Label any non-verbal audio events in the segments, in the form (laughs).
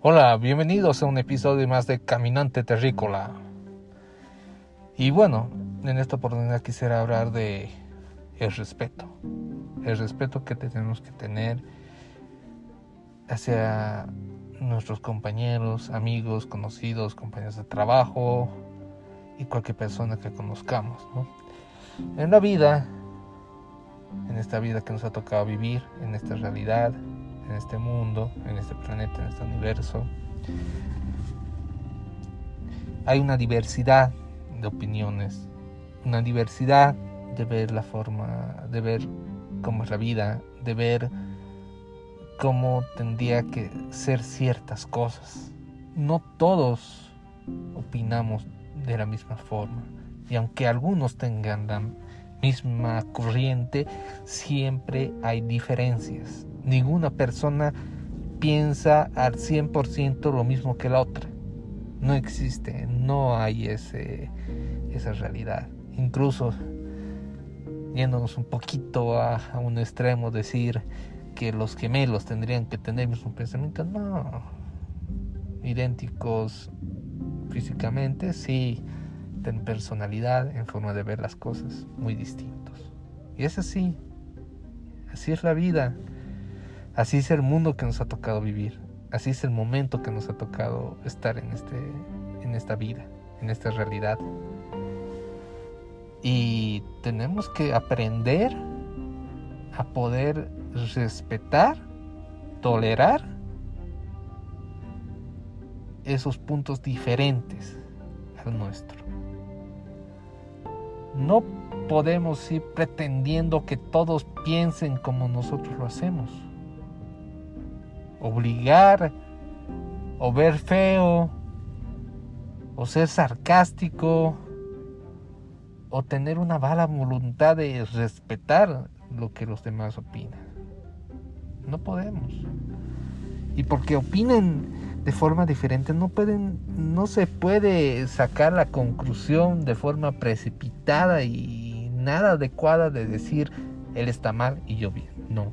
Hola, bienvenidos a un episodio más de Caminante Terrícola. Y bueno, en esta oportunidad quisiera hablar de el respeto. El respeto que tenemos que tener hacia nuestros compañeros, amigos, conocidos, compañeros de trabajo y cualquier persona que conozcamos. En la vida, en esta vida que nos ha tocado vivir, en esta realidad, en este mundo, en este planeta, en este universo. Hay una diversidad de opiniones, una diversidad de ver la forma, de ver cómo es la vida, de ver cómo tendría que ser ciertas cosas. No todos opinamos de la misma forma. Y aunque algunos tengan misma corriente, siempre hay diferencias ninguna persona piensa al 100% lo mismo que la otra. No existe, no hay ese, esa realidad. Incluso yéndonos un poquito a, un extremo, decir que los gemelos tendrían que tener el mismo pensamiento, no. Idénticos físicamente, sí, tienen personalidad en forma de ver las cosas muy distintos. Y es así, así es la vida. Así es el mundo que nos ha tocado vivir. Así es el momento que nos ha tocado estar en, este, en esta vida, en esta realidad. Y tenemos que aprender a poder respetar, tolerar esos puntos diferentes al nuestro. No podemos ir pretendiendo que todos piensen como nosotros lo hacemos obligar o ver feo o ser sarcástico o tener una mala voluntad de respetar lo que los demás opinan. No podemos. Y porque opinen de forma diferente, no pueden, no se puede sacar la conclusión de forma precipitada y nada adecuada de decir él está mal y yo bien. No,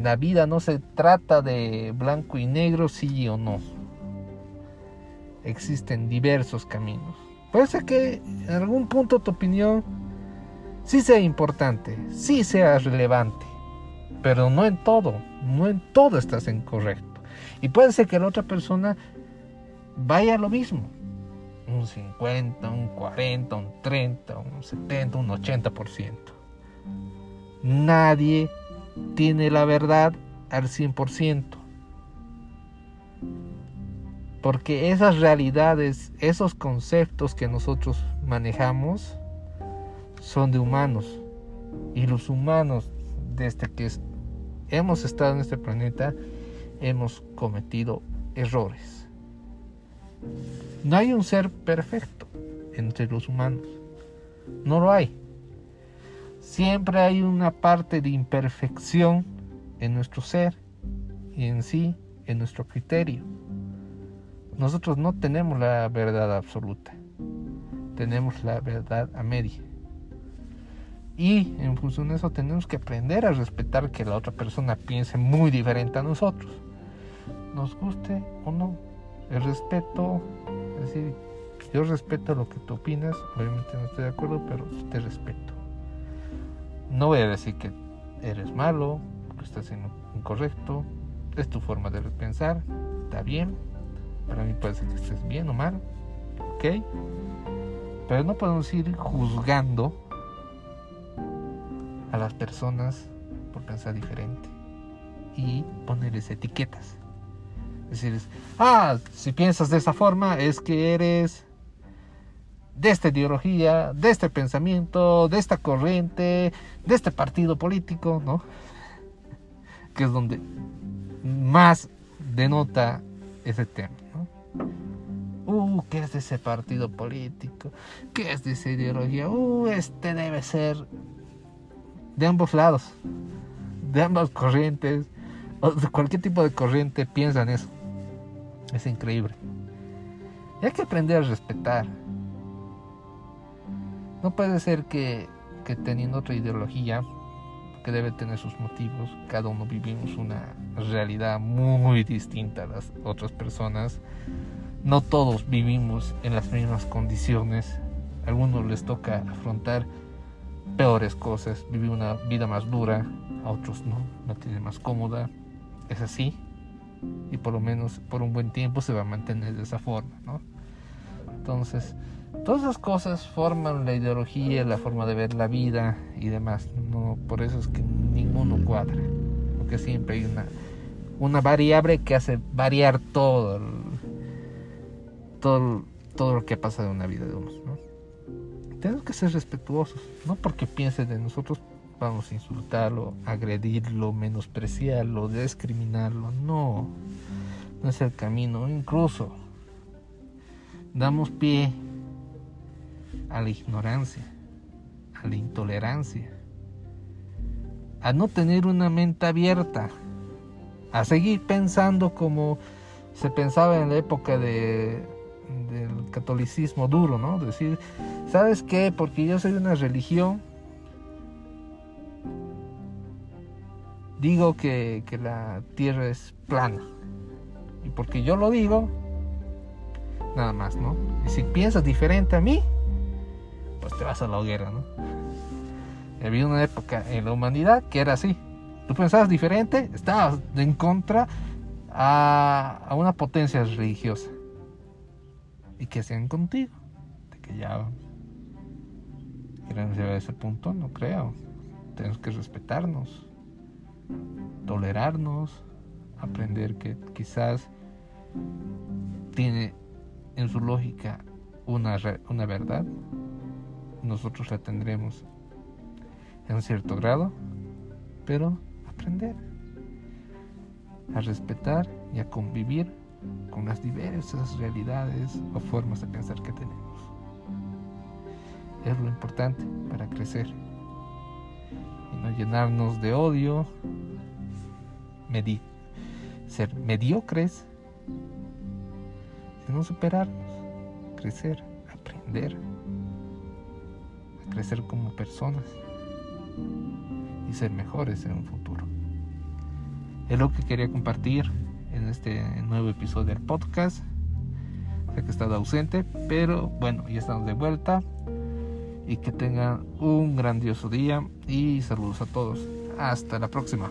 la vida no se trata de blanco y negro, sí o no. Existen diversos caminos. Puede ser que en algún punto tu opinión sí sea importante, sí sea relevante, pero no en todo, no en todo estás incorrecto. Y puede ser que la otra persona vaya lo mismo. Un 50, un 40, un 30, un 70, un 80%. Nadie tiene la verdad al 100%. Porque esas realidades, esos conceptos que nosotros manejamos son de humanos. Y los humanos, desde que hemos estado en este planeta, hemos cometido errores. No hay un ser perfecto entre los humanos. No lo hay. Siempre hay una parte de imperfección en nuestro ser y en sí, en nuestro criterio. Nosotros no tenemos la verdad absoluta, tenemos la verdad a media. Y en función de eso tenemos que aprender a respetar que la otra persona piense muy diferente a nosotros. Nos guste o no. El respeto, es decir, yo respeto lo que tú opinas, obviamente no estoy de acuerdo, pero te respeto. No voy a decir que eres malo, que estás siendo incorrecto, es tu forma de pensar, está bien. Para mí puede ser que estés bien o mal, ok. Pero no podemos ir juzgando a las personas por pensar diferente y ponerles etiquetas. Es decir, ah, si piensas de esa forma es que eres de esta ideología, de este pensamiento, de esta corriente, de este partido político, ¿no? (laughs) Que es donde más denota ese tema, ¿no? Uh, ¿qué es de ese partido político? ¿Qué es de esa ideología? Uh, este debe ser de ambos lados, de ambas corrientes, o de cualquier tipo de corriente piensan eso. Es increíble. Y hay que aprender a respetar no puede ser que, teniendo otra ideología, que debe tener sus motivos. Cada uno vivimos una realidad muy distinta a las otras personas. No todos vivimos en las mismas condiciones. A algunos les toca afrontar peores cosas, vivir una vida más dura, a otros no, no tiene más cómoda. Es así. Y por lo menos por un buen tiempo se va a mantener de esa forma, ¿no? Entonces, todas esas cosas forman la ideología, la forma de ver la vida y demás. No, por eso es que ninguno cuadra, porque siempre hay una, variable que hace variar todo, todo, todo lo que pasa en una vida de unos. ¿no? Tenemos que ser respetuosos, no porque piense de nosotros vamos a insultarlo, agredirlo, menospreciarlo, discriminarlo. No, no es el camino. Incluso damos pie a la ignorancia, a la intolerancia, a no tener una mente abierta, a seguir pensando como se pensaba en la época de, catolicismo duro, ¿no? Decir, ¿sabes qué? Porque yo soy una religión, digo que, que la tierra es plana. Y porque yo lo digo, nada más, ¿no? Y si piensas diferente a mí, pues te vas a la hoguera, ¿no? Había una época en la humanidad que era así. Tú pensabas diferente, estabas en contra a, a una potencia religiosa. ¿Y qué hacían contigo? Te callaban. ¿Quieren llegar a ese punto? No creo. Tenemos que respetarnos, tolerarnos, aprender que quizás tiene en su lógica una, una verdad, nosotros la tendremos en un cierto grado, pero aprender a respetar y a convivir con las diversas realidades o formas de pensar que tenemos. Es lo importante para crecer y no llenarnos de odio, ser mediocres sino superarnos, crecer, aprender, a crecer como personas y ser mejores en un futuro. Es lo que quería compartir este nuevo episodio del podcast. Sé que he estado ausente, pero bueno, ya estamos de vuelta. Y que tengan un grandioso día y saludos a todos. Hasta la próxima.